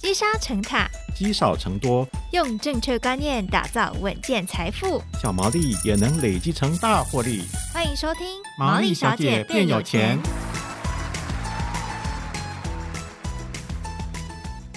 积沙成塔，积少成多，用正确观念打造稳健财富，小毛利也能累积成大获利。欢迎收听《毛利小姐变有钱》。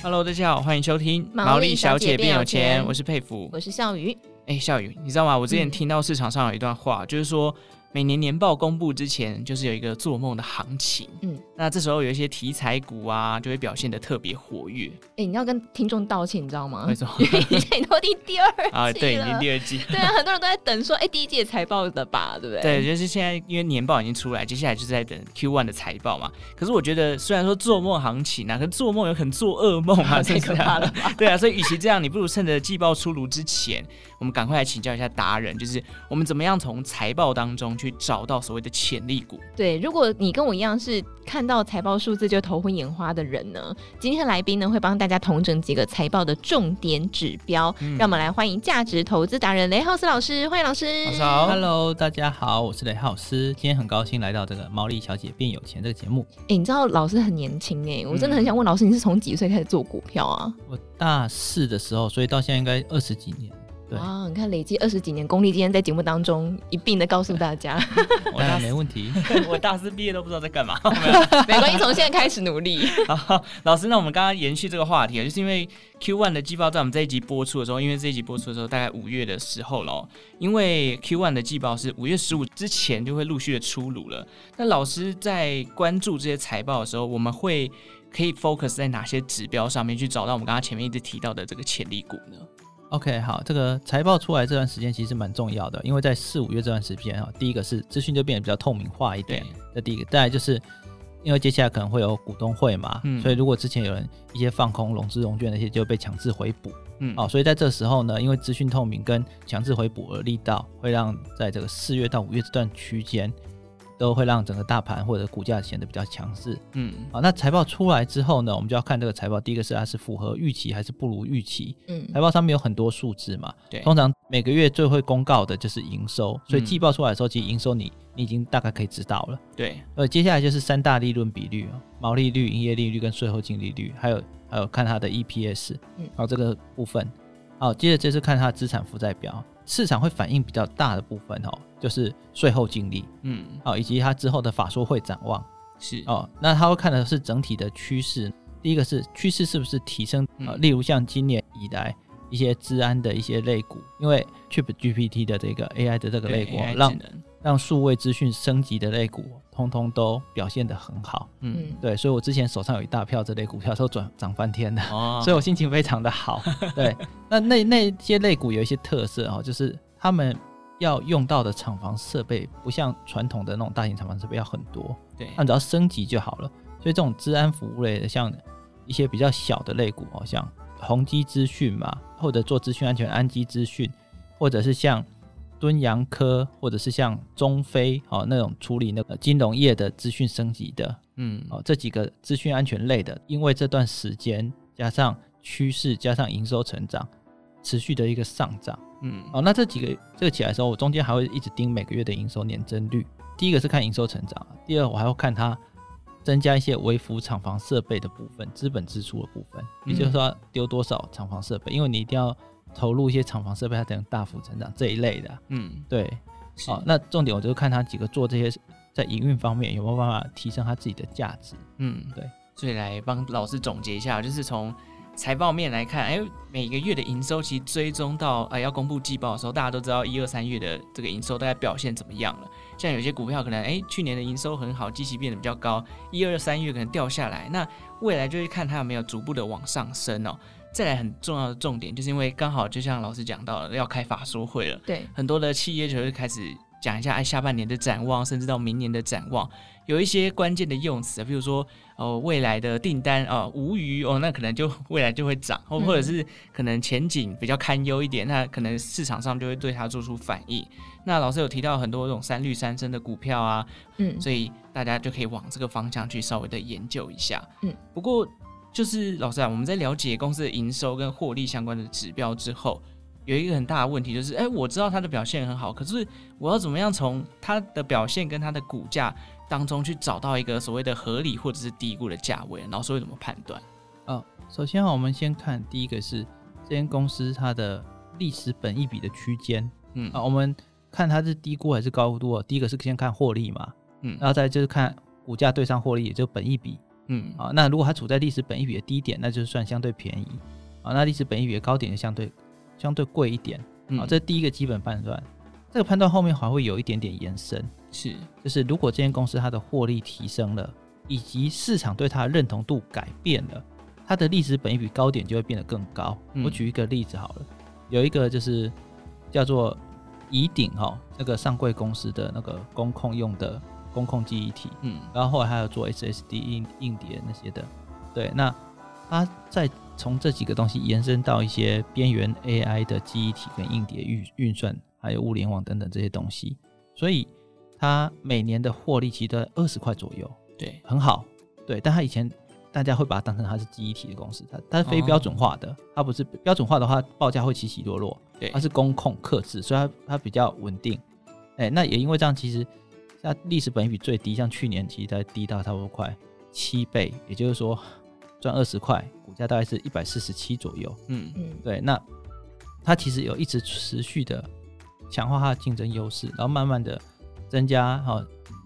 Hello，大家好，欢迎收听《毛利小姐变有钱》，我是佩服，我是笑宇。哎，笑宇，你知道吗？我之前听到市场上有一段话，嗯、就是说。每年年报公布之前，就是有一个做梦的行情。嗯，那这时候有一些题材股啊，就会表现的特别活跃。哎、欸，你要跟听众道歉，你知道吗？为什么？因为你都第第二季 啊，对，已经第二季。对啊，很多人都在等说，哎、欸，第一季的财报的吧，对不对？对，就是现在，因为年报已经出来，接下来就是在等 Q one 的财报嘛。可是我觉得，虽然说做梦行情啊，可是做梦有可能做噩梦啊，太可怕了。对啊，所以与其这样，你不如趁着季报出炉之前，我们赶快来请教一下达人，就是我们怎么样从财报当中去找到所谓的潜力股。对，如果你跟我一样是看到财报数字就头昏眼花的人呢，今天的来宾呢会帮大家统整几个财报的重点指标，嗯、让我们来欢迎价值投资达人雷浩斯老师，欢迎老师。老师好，Hello，大家好，我是雷浩斯，今天很高兴来到这个毛利小姐变有钱这个节目。哎、欸，你知道老师很年轻哎，我真的很想问老师，你是从几岁开始做股票啊？我大四的时候，所以到现在应该二十几年。啊！你看，累积二十几年功力，今天在节目当中一并的告诉大家，我当然没问题。我大四毕业都不知道在干嘛，没关系，从现在开始努力。好，老师，那我们刚刚延续这个话题，就是因为 Q One 的季报在我们这一集播出的时候，因为这一集播出的时候大概五月的时候了，因为 Q One 的季报是五月十五之前就会陆续的出炉了。那老师在关注这些财报的时候，我们会可以 focus 在哪些指标上面去找到我们刚刚前面一直提到的这个潜力股呢？OK，好，这个财报出来这段时间其实蛮重要的，因为在四五月这段时间哈，第一个是资讯就变得比较透明化一点，这第一个，再来就是因为接下来可能会有股东会嘛，嗯，所以如果之前有人一些放空融资融券那些就被强制回补，嗯，哦，所以在这时候呢，因为资讯透明跟强制回补而力道，会让在这个四月到五月这段区间。都会让整个大盘或者股价显得比较强势。嗯，好，那财报出来之后呢，我们就要看这个财报。第一个是它是符合预期还是不如预期。嗯，财报上面有很多数字嘛。对，通常每个月最会公告的就是营收，所以季报出来的时候，其实营收你你已经大概可以知道了。对，呃，接下来就是三大利润比率，毛利率、营业利率跟税后净利率，还有还有看它的 EPS。嗯，好，这个部分。好，接着这是看它的资产负债表。市场会反应比较大的部分哦，就是税后净利，嗯，哦，以及它之后的法说会展望，是哦，那他会看的是整体的趋势。第一个是趋势是不是提升啊？例如像今年以来一些治安的一些类股，因为 ChatGPT 的这个 AI 的这个类股，让让数位资讯升级的类股。通通都表现得很好，嗯，对，所以我之前手上有一大票这类股票都转涨翻天的，哦，所以我心情非常的好。对，那那那些类股有一些特色哦，就是他们要用到的厂房设备不像传统的那种大型厂房设备要很多，对，那只要升级就好了。所以这种治安服务类的，像一些比较小的类股好，像宏基资讯嘛，或者做资讯安全安基资讯，或者是像。敦洋科，或者是像中非哦那种处理那个金融业的资讯升级的，嗯，哦这几个资讯安全类的，因为这段时间加上趋势加上营收成长持续的一个上涨，嗯，哦那这几个这个起来的时候，我中间还会一直盯每个月的营收年增率。第一个是看营收成长，第二我还会看它增加一些微幅厂房设备的部分，资本支出的部分，也就是说丢多少厂房设备，因为你一定要。投入一些厂房设备，它才能大幅成长这一类的。嗯，对。好、哦，那重点我就看他几个做这些，在营运方面有没有办法提升他自己的价值。嗯，对。所以来帮老师总结一下，就是从财报面来看，哎，每个月的营收其实追踪到哎要公布季报的时候，大家都知道一二三月的这个营收大概表现怎么样了。像有些股票可能哎去年的营收很好，基期变得比较高，一二三月可能掉下来，那未来就是看它有没有逐步的往上升哦。再来很重要的重点，就是因为刚好就像老师讲到了，要开法说会了，对，很多的企业就会开始讲一下哎下半年的展望，甚至到明年的展望，有一些关键的用词，比如说哦未来的订单啊无虞哦，那可能就 未来就会涨，或或者是可能前景比较堪忧一点，那可能市场上就会对它做出反应。那老师有提到很多这种三绿三升的股票啊，嗯，所以大家就可以往这个方向去稍微的研究一下，嗯，不过。就是老师啊，我们在了解公司的营收跟获利相关的指标之后，有一个很大的问题，就是哎，我知道它的表现很好，可是我要怎么样从它的表现跟它的股价当中去找到一个所谓的合理或者是低估的价位？老师会怎么判断？哦，首先啊，我们先看第一个是这间公司它的历史本益比的区间，嗯啊，我们看它是低估还是高估啊？第一个是先看获利嘛，嗯，然后再就是看股价对上获利，也就本益比，嗯啊，那如果它处在历史本益比的低点，那就是算相对便宜啊，那历史本益比的高点就相对相对贵一点，啊，这是第一个基本判断。这个判断后面还会有一点点延伸，是就是如果这间公司它的获利提升了，以及市场对它的认同度改变了。它的历史本益比高点就会变得更高。嗯、我举一个例子好了，有一个就是叫做乙鼎哈，那个上柜公司的那个工控用的工控记忆体，嗯，然后后来还有做 SSD 硬硬碟那些的，对，那它再从这几个东西延伸到一些边缘 AI 的记忆体跟硬碟运运算，还有物联网等等这些东西，所以它每年的获利其实都在二十块左右，对，很好，对，但它以前。大家会把它当成它是记忆体的公司，它它是非标准化的，它不是标准化的话，报价会起起落落。对，它是工控克制，所以它它比较稳定。哎，那也因为这样，其实它历史本益比最低，像去年其实才低到差不多快七倍，也就是说赚二十块，股价大概是一百四十七左右。嗯嗯，对，那它其实有一直持续的强化它的竞争优势，然后慢慢的增加，好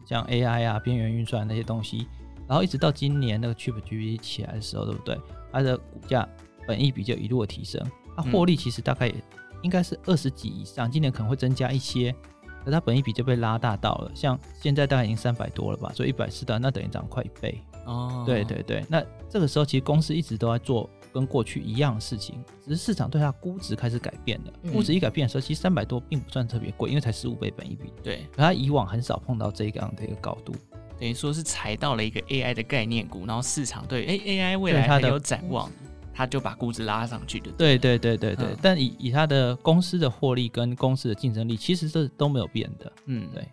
像 AI 啊、边缘运算那些东西。然后一直到今年那个 ChatGPT 起来的时候，对不对？它的股价本益比就一路的提升，它获利其实大概也应该是二十几以上，今年可能会增加一些，可它本益比就被拉大到了，像现在大概已经三百多了吧，所以一百四的那等于涨快一倍。哦，对对对，那这个时候其实公司一直都在做跟过去一样的事情，只是市场对它估值开始改变了。估值一改变的时候，其实三百多并不算特别贵，因为才十五倍本一比。对，可它以往很少碰到这个样的一个高度。等于说是踩到了一个 AI 的概念股，然后市场对哎 AI 未来还有展望，他就把估值拉上去的。对对对对对，嗯、但以以他的公司的获利跟公司的竞争力，其实这都没有变的。嗯，对。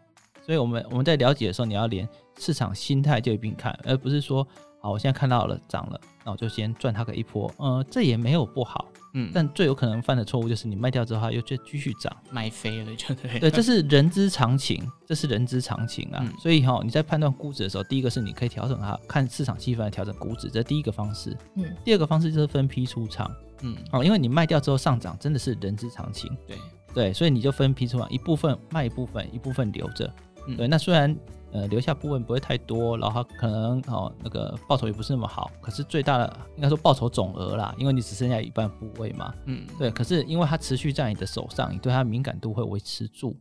所以我们我们在了解的时候，你要连市场心态就一并看，而不是说好我现在看到了涨了，那我就先赚它个一波。嗯，这也没有不好。嗯，但最有可能犯的错误就是你卖掉之后，它又再继续涨，卖飞了就对。对，这是人之常情，这是人之常情啊。嗯、所以哈、哦，你在判断估值的时候，第一个是你可以调整它，看市场气氛来调整估值，这是第一个方式。嗯，第二个方式就是分批出场。嗯，哦，因为你卖掉之后上涨，真的是人之常情。对对，所以你就分批出场，一部分卖一部分，一部分留着。嗯、对，那虽然。呃，留下部分不会太多，然后可能哦那个报酬也不是那么好，可是最大的应该说报酬总额啦，因为你只剩下一半部位嘛，嗯，对，可是因为它持续在你的手上，你对它敏感度会维持住，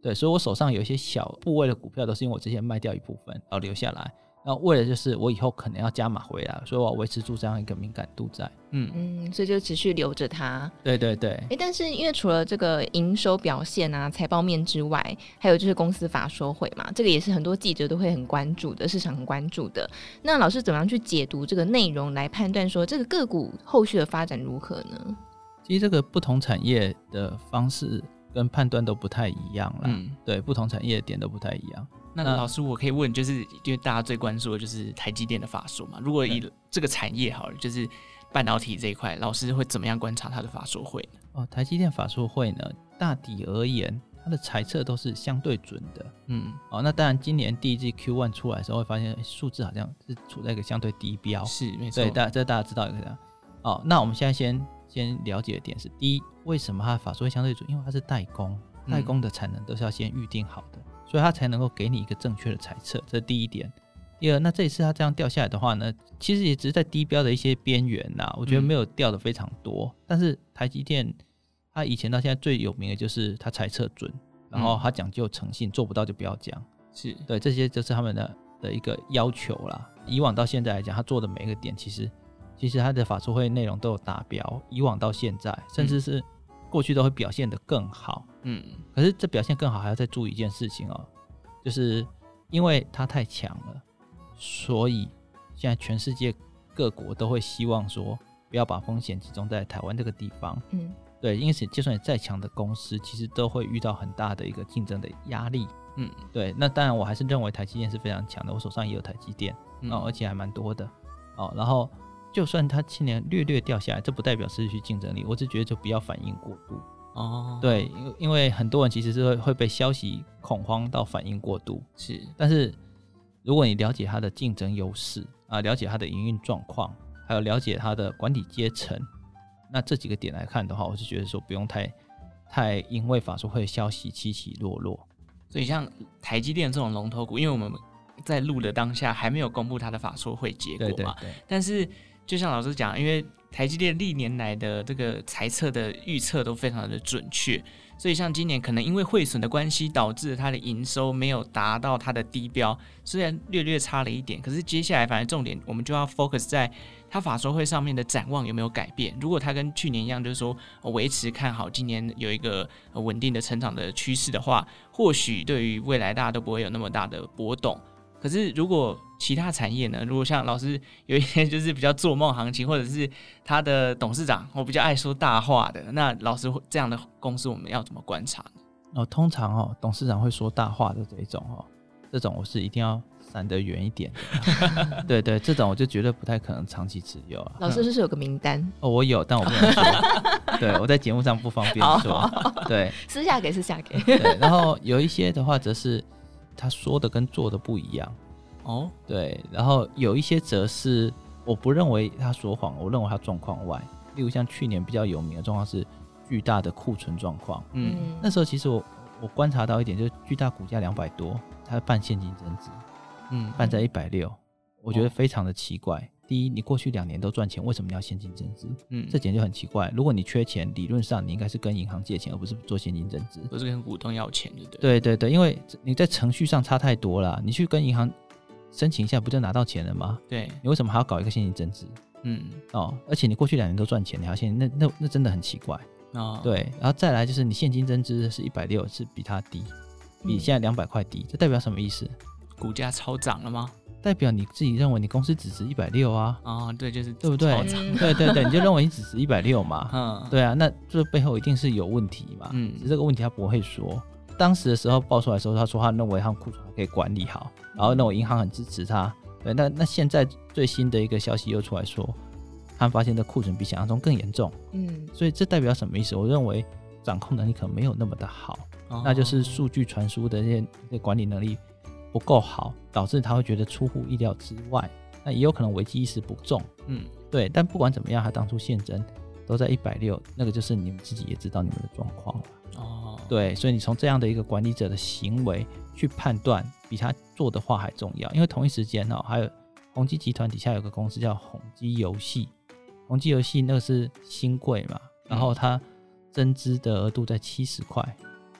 对，所以我手上有一些小部位的股票，都是因为我之前卖掉一部分，然后留下来。那为了就是我以后可能要加码回来，所以我要维持住这样一个敏感度在。嗯嗯，所以就持续留着它。对对对。哎，但是因为除了这个营收表现啊、财报面之外，还有就是公司法说会嘛，这个也是很多记者都会很关注的，市场很关注的。那老师怎么样去解读这个内容，来判断说这个个股后续的发展如何呢？其实这个不同产业的方式跟判断都不太一样啦。嗯，对，不同产业的点都不太一样。那老师，我可以问，就是因为大家最关注的就是台积电的法说嘛。如果以这个产业好了，就是半导体这一块，老师会怎么样观察它的法说会呢？哦，台积电法说会呢，大体而言，它的猜测都是相对准的。嗯，哦，那当然，今年第一季 Q1 出来的时候，会发现数字好像是处在一个相对低标。是，没错。对，大这大家知道一个这样。哦，那我们现在先先了解的点是：第一，为什么它的法说会相对准？因为它是代工，代工的产能都是要先预定好的。嗯所以它才能够给你一个正确的猜测，这是第一点。第二，那这一次它这样掉下来的话呢，其实也只是在低标的一些边缘呐，我觉得没有掉的非常多。嗯、但是台积电它以前到现在最有名的就是它猜测准，然后它讲究诚信，做不到就不要讲。是对，这些就是他们的的一个要求啦。以往到现在来讲，他做的每一个点，其实其实他的法说会内容都有达标。以往到现在，甚至是。过去都会表现得更好，嗯，可是这表现更好还要再注意一件事情哦，就是因为它太强了，所以现在全世界各国都会希望说不要把风险集中在台湾这个地方，嗯，对，因此就算你再强的公司，其实都会遇到很大的一个竞争的压力，嗯，对，那当然我还是认为台积电是非常强的，我手上也有台积电，嗯，而且还蛮多的，哦，然后。就算它去年略略掉下来，这不代表失去竞争力。我只觉得就不要反应过度哦。对，因因为很多人其实是会会被消息恐慌到反应过度。是，但是如果你了解它的竞争优势啊，了解它的营运状况，还有了解它的管理阶层。那这几个点来看的话，我是觉得说不用太太因为法说会消息起起落落。所以像台积电这种龙头股，因为我们在录的当下还没有公布它的法说会结果嘛，对对对，但是就像老师讲，因为台积电历年来的这个财测的预测都非常的准确，所以像今年可能因为汇损的关系，导致它的营收没有达到它的低标，虽然略略差了一点，可是接下来反正重点我们就要 focus 在它法说会上面的展望有没有改变。如果它跟去年一样，就是说维持看好今年有一个稳定的成长的趋势的话，或许对于未来大家都不会有那么大的波动。可是，如果其他产业呢？如果像老师有一些就是比较做梦行情，或者是他的董事长，我比较爱说大话的，那老师这样的公司，我们要怎么观察呢？哦，通常哦，董事长会说大话的这一种哦，这种我是一定要闪得远一点的。对对，这种我就觉得不太可能长期持有啊。老师是不是有个名单？哦，我有，但我不能说。对，我在节目上不方便说。对，私下给，私下给。对，然后有一些的话，则是。他说的跟做的不一样哦，对，然后有一些则是我不认为他说谎，我认为他状况外。例如像去年比较有名的状况是巨大的库存状况，嗯，那时候其实我我观察到一点，就是巨大股价两百多，他办现金增值，嗯，办在一百六，我觉得非常的奇怪。哦第一，你过去两年都赚钱，为什么你要现金增资？嗯，这点就很奇怪。如果你缺钱，理论上你应该是跟银行借钱，而不是做现金增资，不是跟股东要钱，对不对？对对对，因为你在程序上差太多了。你去跟银行申请一下，不就拿到钱了吗？对，你为什么还要搞一个现金增资？嗯，哦，而且你过去两年都赚钱，你还现金，那那那真的很奇怪。哦，对，然后再来就是你现金增资是一百六，是比它低，比现在两百块低，这代表什么意思？股价超涨了吗？代表你自己认为你公司只值一百六啊？哦，对，就是对不对？对对对，你就认为你只值一百六嘛？嗯，对啊，那这背后一定是有问题嘛？嗯，只是这个问题他不会说。当时的时候爆出来的时候，他说他认为他们库存还可以管理好，然后认为银行很支持他。对，那那现在最新的一个消息又出来说，他们发现这库存比想象中更严重。嗯，所以这代表什么意思？我认为掌控能力可能没有那么的好，哦、那就是数据传输的这些这些管理能力。不够好，导致他会觉得出乎意料之外。那也有可能危机意识不重，嗯，对。但不管怎么样，他当初现增都在一百六，那个就是你们自己也知道你们的状况了。哦，对，所以你从这样的一个管理者的行为去判断，比他做的话还重要。因为同一时间哦，还有宏基集团底下有个公司叫宏基游戏，宏基游戏那个是新贵嘛，然后它增资的额度在七十块，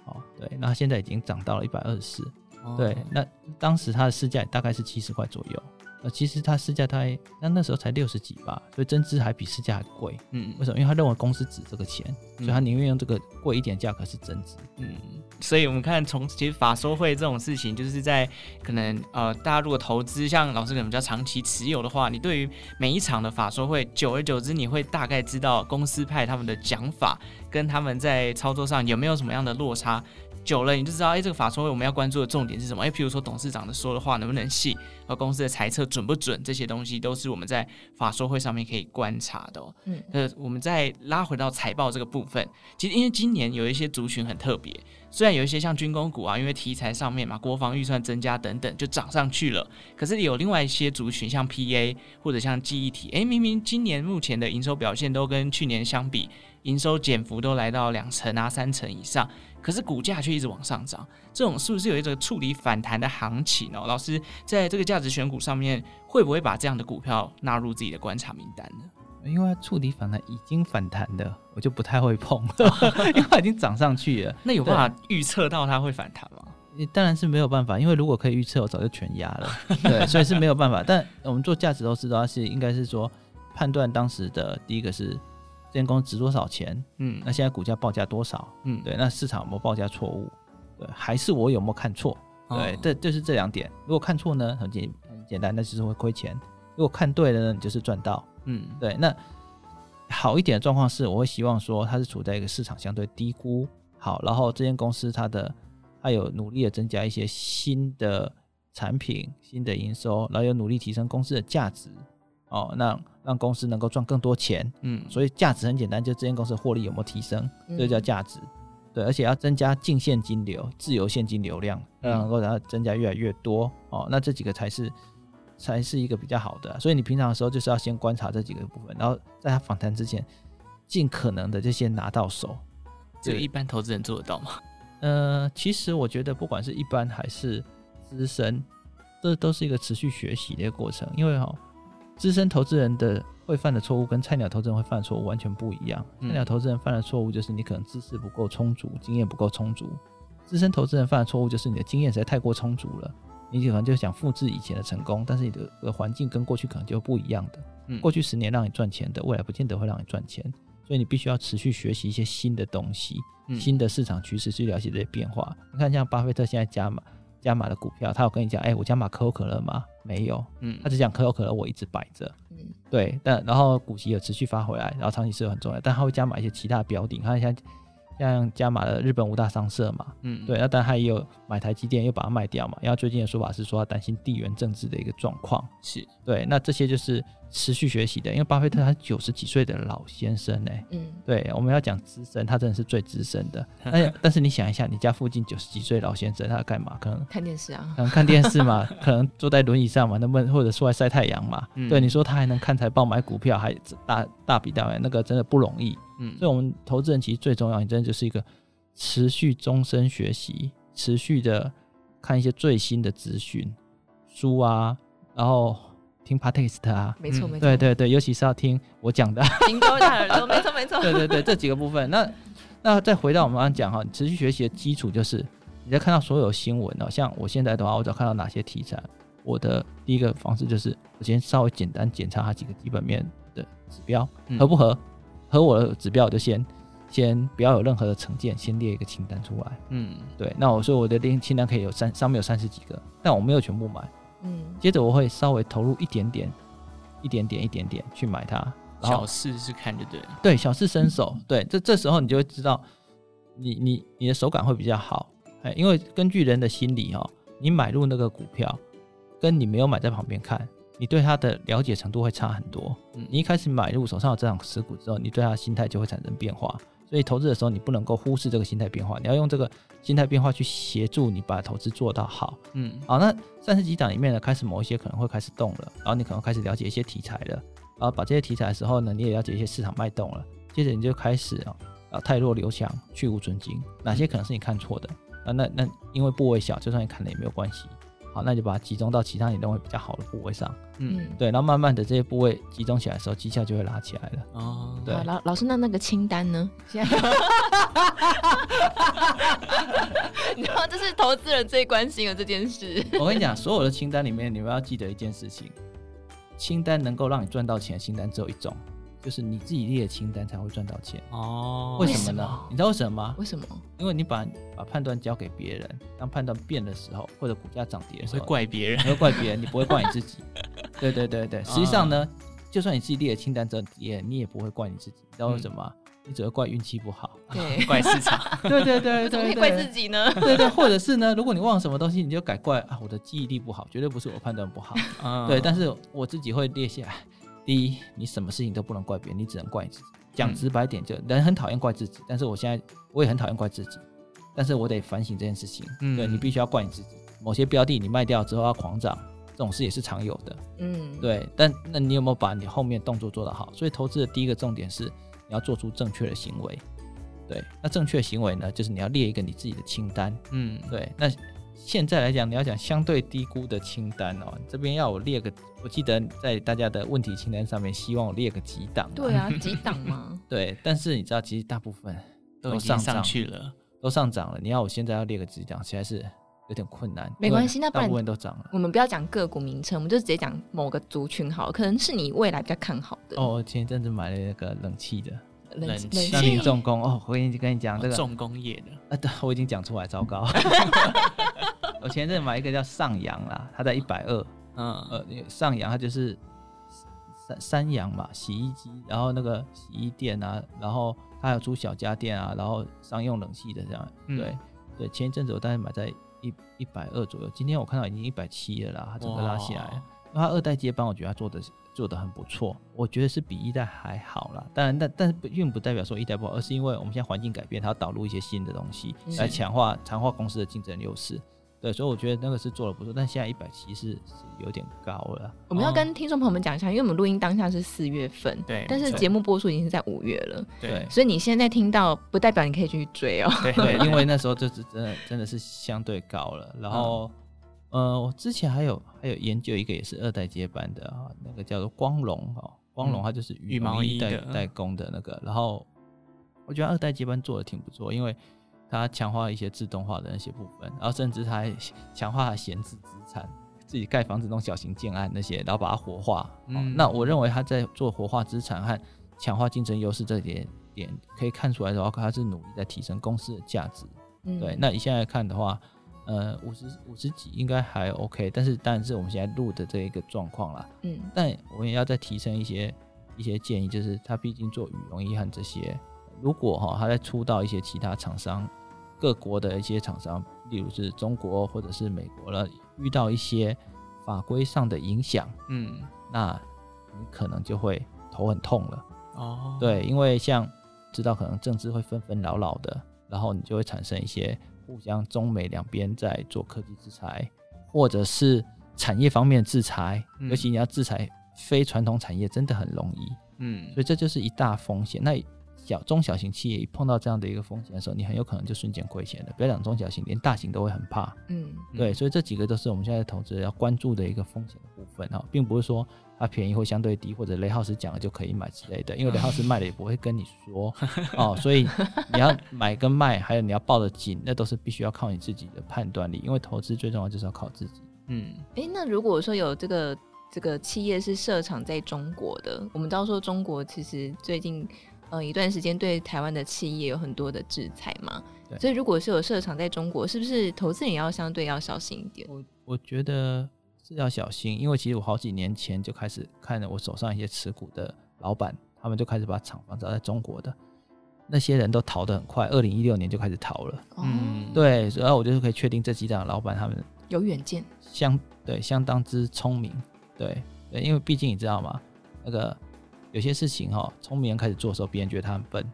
哦，对，那现在已经涨到了一百二十四。对，那当时它的市价大概是七十块左右，呃，其实它市价大概那那时候才六十几吧，所以增资还比市价还贵。嗯，为什么？因为他认为公司值这个钱，所以他宁愿用这个贵一点价格是增资。嗯，所以我们看从其实法说会这种事情，就是在可能呃，大家如果投资像老师可能比较长期持有的话，你对于每一场的法说会，久而久之你会大概知道公司派他们的讲法跟他们在操作上有没有什么样的落差。久了你就知道，哎，这个法说会我们要关注的重点是什么？哎，譬如说董事长的说的话能不能信，和公司的财测准不准，这些东西都是我们在法说会上面可以观察的哦。嗯，呃，我们再拉回到财报这个部分，其实因为今年有一些族群很特别，虽然有一些像军工股啊，因为题材上面嘛，国防预算增加等等就涨上去了，可是有另外一些族群，像 PA 或者像记忆体，哎，明明今年目前的营收表现都跟去年相比，营收减幅都来到两成啊、三成以上。可是股价却一直往上涨，这种是不是有一种触底反弹的行情呢？老师在这个价值选股上面，会不会把这样的股票纳入自己的观察名单呢？因为它触底反弹已经反弹的，我就不太会碰，因为它已经涨上去了。那有办法预测到它会反弹吗？当然是没有办法，因为如果可以预测，我早就全压了。对，所以是没有办法。但我们做价值投资的话，是应该是说判断当时的第一个是。这间公司值多少钱？嗯，那现在股价报价多少？嗯，对，那市场有没有报价错误？对，还是我有没有看错？对，哦、这就是这两点。如果看错呢，很简很简单，那就是会亏钱；如果看对了呢，你就是赚到。嗯，对。那好一点的状况是，我会希望说它是处在一个市场相对低估，好，然后这间公司它的它有努力的增加一些新的产品、新的营收，然后有努力提升公司的价值。哦，那让公司能够赚更多钱，嗯，所以价值很简单，就这间公司的获利有没有提升，嗯、这叫价值，对，而且要增加净现金流、自由现金流量，让能够让它增加越来越多，哦，那这几个才是才是一个比较好的。所以你平常的时候就是要先观察这几个部分，然后在他访谈之前，尽可能的就先拿到手。这个一般投资人做得到吗？呃，其实我觉得不管是一般还是资深，这都是一个持续学习的一个过程。因为哈、哦，资深投资人的会犯的错误跟菜鸟投资人会犯的错误完全不一样。菜鸟投资人犯的错误就是你可能知识不够充足，经验不够充足；资深投资人犯的错误就是你的经验实在太过充足了，你可能就想复制以前的成功，但是你的环境跟过去可能就不一样的。嗯，过去十年让你赚钱的，未来不见得会让你赚钱。所以你必须要持续学习一些新的东西，嗯、新的市场趋势，去了解这些变化。你看，像巴菲特现在加码加码的股票，他有跟你讲，哎、欸，我加码可口可乐吗？没有，嗯，他只讲可口可乐，我一直摆着，嗯，对，但然后股息有持续发回来，然后长期持有很重要，但他会加码一些其他的标的，你看一下。像加码了日本五大商社嘛，嗯，对，那当然他也有买台积电，又把它卖掉嘛。然后最近的说法是说，他担心地缘政治的一个状况，是对。那这些就是持续学习的，因为巴菲特他九十几岁的老先生呢，嗯，对，我们要讲资深，他真的是最资深的。哎，但是你想一下，你家附近九十几岁老先生，他干嘛？可能看电视啊，可能看电视嘛，可能坐在轮椅上嘛，能不能或者出来晒太阳嘛？嗯、对，你说他还能看财报买股票，还大大笔大笔，那个真的不容易。嗯，所以我们投资人其实最重要，你真的就是一个。持续终身学习，持续的看一些最新的资讯书啊，然后听 podcast 啊，没错没错，对对对，尤其是要听我讲的，听多大耳朵，没错没错，对对对，这几个部分。那那再回到我们刚刚讲哈，持续学习的基础就是你在看到所有新闻哦，像我现在的话，我只要看到哪些题材，我的第一个方式就是我先稍微简单检查它几个基本面的指标合不合，合我的指标我就先。先不要有任何的成见，先列一个清单出来。嗯，对。那我说我的列清单可以有三，上面有三十几个，但我没有全部买。嗯，接着我会稍微投入一点点，一点点，一点点去买它。小事是看就对了。对，小事伸手。对，这这时候你就会知道你，你你你的手感会比较好。哎，因为根据人的心理哦，你买入那个股票，跟你没有买在旁边看，你对它的了解程度会差很多。嗯，你一开始买入手上有这样持股之后，你对它的心态就会产生变化。所以投资的时候，你不能够忽视这个心态变化，你要用这个心态变化去协助你把投资做到好。嗯，好，那三十几档里面呢，开始某一些可能会开始动了，然后你可能开始了解一些题材了，然后把这些题材的时候呢，你也了解一些市场脉动了，接着你就开始啊，啊，汰弱留强，去无存菁，哪些可能是你看错的啊？那那因为部位小，就算你砍了也没有关系。好，那就把它集中到其他你认为比较好的部位上。嗯，对，然后慢慢的这些部位集中起来的时候，绩效就会拉起来了。哦，对，老老师，那那个清单呢？现在，你知道这是投资人最关心的这件事。我跟你讲，所有的清单里面，你们要记得一件事情：清单能够让你赚到钱的清单只有一种。就是你自己列的清单才会赚到钱哦？为什么呢？你知道为什么吗？为什么？因为你把把判断交给别人，当判断变的时候，或者股价涨跌的时候，会怪别人，你会怪别人，你不会怪你自己。对对对对，实际上呢，就算你自己列的清单涨跌，你也不会怪你自己。你知道为什么？你只会怪运气不好，对，怪市场。对对对对，怎 么会怪自己呢？对对，或者是呢，如果你忘了什么东西，你就改怪啊，我的记忆力不好，绝对不是我判断不好。对，但是我自己会列下来。第一，你什么事情都不能怪别人，你只能怪你自己。讲直白点，就人很讨厌怪自己，但是我现在我也很讨厌怪自己，但是我得反省这件事情。嗯，对，你必须要怪你自己。某些标的你卖掉之后要狂涨，这种事也是常有的。嗯，对。但那你有没有把你后面动作做得好？所以投资的第一个重点是你要做出正确的行为。对，那正确的行为呢，就是你要列一个你自己的清单。嗯，对。那现在来讲，你要讲相对低估的清单哦，这边要我列个，我记得在大家的问题清单上面，希望我列个几档。对啊，几档吗？对，但是你知道，其实大部分都上上去了，都上涨了。你要我现在要列个几档，实在是有点困难。没关系，那大部分都涨了。我们不要讲个股名称，我们就直接讲某个族群好了，可能是你未来比较看好的。哦，前一阵子买了那个冷气的。冷气，重工哦，我已经跟你讲这个。重工业的。啊，对，我已经讲出来，糟糕。我前阵买一个叫上扬啦，它在一百二，嗯。呃，上扬它就是三三阳嘛，洗衣机，然后那个洗衣店啊，然后它有租小家电啊，然后商用冷气的这样，嗯、对对，前一阵子我大概买在一一百二左右，今天我看到已经一百七了啦，它整个拉起来。他二代接班，我觉得他做的做的很不错，我觉得是比一代还好啦。当然，但但是并不代表说一代不好，而是因为我们现在环境改变，它要导入一些新的东西来强化强化公司的竞争优势。对，所以我觉得那个是做的不错，但现在一百七是是有点高了。我们要跟听众朋友们讲一下，因为我们录音当下是四月份，对，但是节目播出已经是在五月了，对，所以你现在听到不代表你可以去追哦，对，对，因为那时候就是真的 真的是相对高了。然后，嗯、呃，我之前还有还有研究一个也是二代接班的啊，那个叫做光荣哈，光荣它就是羽毛衣代代工的那个，然后我觉得二代接班做的挺不错，因为。它强化一些自动化的那些部分，然后甚至它还强化闲置资产，自己盖房子弄小型建案那些，然后把它活化。嗯，那我认为他在做活化资产和强化竞争优势这点点，可以看出来的话，他是努力在提升公司的价值。嗯，对。那你现在看的话，呃，五十五十几应该还 OK，但是但是我们现在录的这一个状况啦。嗯，但我们也要再提升一些一些建议，就是他毕竟做羽绒衣和这些。如果哈，他在出到一些其他厂商，各国的一些厂商，例如是中国或者是美国了，遇到一些法规上的影响，嗯，那你可能就会头很痛了。哦，对，因为像知道可能政治会纷纷扰扰的，然后你就会产生一些互相中美两边在做科技制裁，或者是产业方面制裁，嗯，尤其你要制裁非传统产业，真的很容易。嗯，所以这就是一大风险。那小中小型企业一碰到这样的一个风险的时候，你很有可能就瞬间亏钱了。不要讲中小型，连大型都会很怕。嗯，对，所以这几个都是我们现在投资要关注的一个风险的部分哈，并不是说它便宜或相对低，或者雷浩斯讲了就可以买之类的，因为雷浩斯卖了也不会跟你说 哦。所以你要买跟卖，还有你要抱得紧，那都是必须要靠你自己的判断力。因为投资最重要就是要靠自己。嗯，诶、欸，那如果说有这个这个企业是设厂在中国的，我们知道说中国其实最近。呃，一段时间对台湾的企业有很多的制裁嘛，所以如果是有设厂在中国，是不是投资人也要相对要小心一点？我我觉得是要小心，因为其实我好几年前就开始看了我手上一些持股的老板，他们就开始把厂房找在中国的，那些人都逃得很快，二零一六年就开始逃了。嗯，对，所以我就是可以确定这几档老板他们有远见，相对相当之聪明，对对，因为毕竟你知道吗？那个。有些事情哈，聪明人开始做的时候，别人觉得他很笨，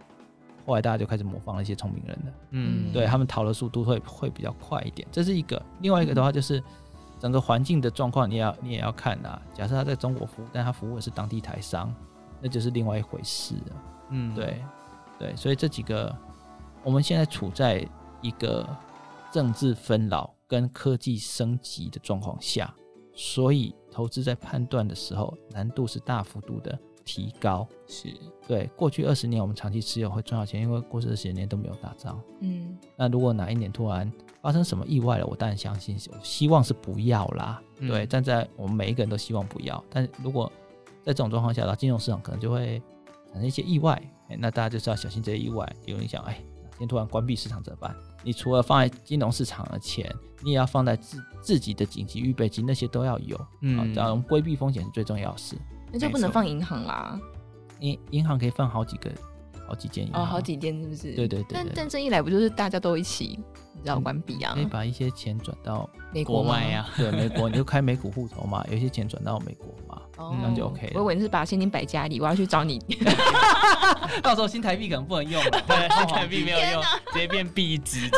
后来大家就开始模仿那些聪明人了。嗯，对他们逃的速度会会比较快一点，这是一个。另外一个的话就是整个环境的状况，你也要你也要看啊。假设他在中国服务，但他服务的是当地台商，那就是另外一回事了。嗯，对对，所以这几个我们现在处在一个政治纷扰跟科技升级的状况下，所以投资在判断的时候难度是大幅度的。提高是对过去二十年我们长期持有会赚到钱，因为过去二十年都没有打仗。嗯，那如果哪一年突然发生什么意外了，我当然相信，我希望是不要啦。嗯、对，站在我们每一个人都希望不要。但如果在这种状况下，到金融市场可能就会产生一些意外，欸、那大家就是要小心这些意外。有人想，哎，哪天突然关闭市场怎么办？你除了放在金融市场的钱，你也要放在自自己的紧急预备金，那些都要有。嗯，这样规避风险是最重要的事。那就不能放银行啦，银银行可以放好几个，好几间哦，好几间是不是？对对对。但但这一来，不就是大家都一起，你知道关闭啊？可以把一些钱转到美国外啊？对，美国你就开美股户头嘛，有些钱转到美国嘛。哦，那就 OK。我以为你是把现金摆家里，我要去找你。到时候新台币可能不能用了，对，新台币没有用，直接变币值。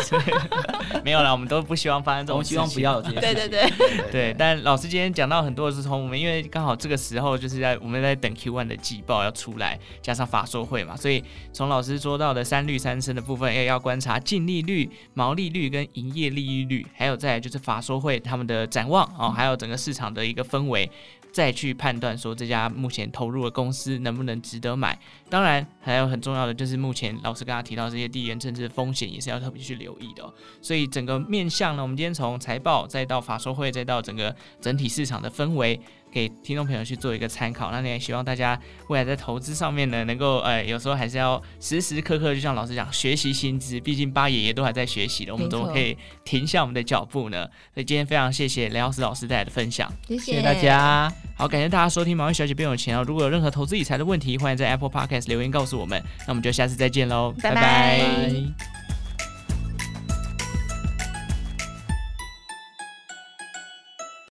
没有啦，我们都不希望发生这种，我们希望不要有这些。对对对对。但老师今天讲到很多的是从我们，因为刚好这个时候就是在我们在等 Q one 的季报要出来，加上法说会嘛，所以从老师说到的三率三升的部分，也要观察净利率、毛利率跟营业利益率，还有再来就是法说会他们的展望哦，还有整个市场的一个氛围。再去判断说这家目前投入的公司能不能值得买，当然还有很重要的就是目前老师刚刚提到这些地缘政治风险也是要特别去留意的哦。所以整个面向呢，我们今天从财报再到法说会，再到整个整体市场的氛围。给听众朋友去做一个参考，那你也希望大家未来在投资上面呢，能够呃，有时候还是要时时刻刻，就像老师讲，学习新知。毕竟八爷爷都还在学习的，我们怎么可以停下我们的脚步呢？所以今天非常谢谢雷浩斯老师带来的分享，谢谢，谢谢大家。好，感谢大家收听《毛利小姐变有钱》哦。如果有任何投资理财的问题，欢迎在 Apple Podcast 留言告诉我们。那我们就下次再见喽，拜拜。拜拜。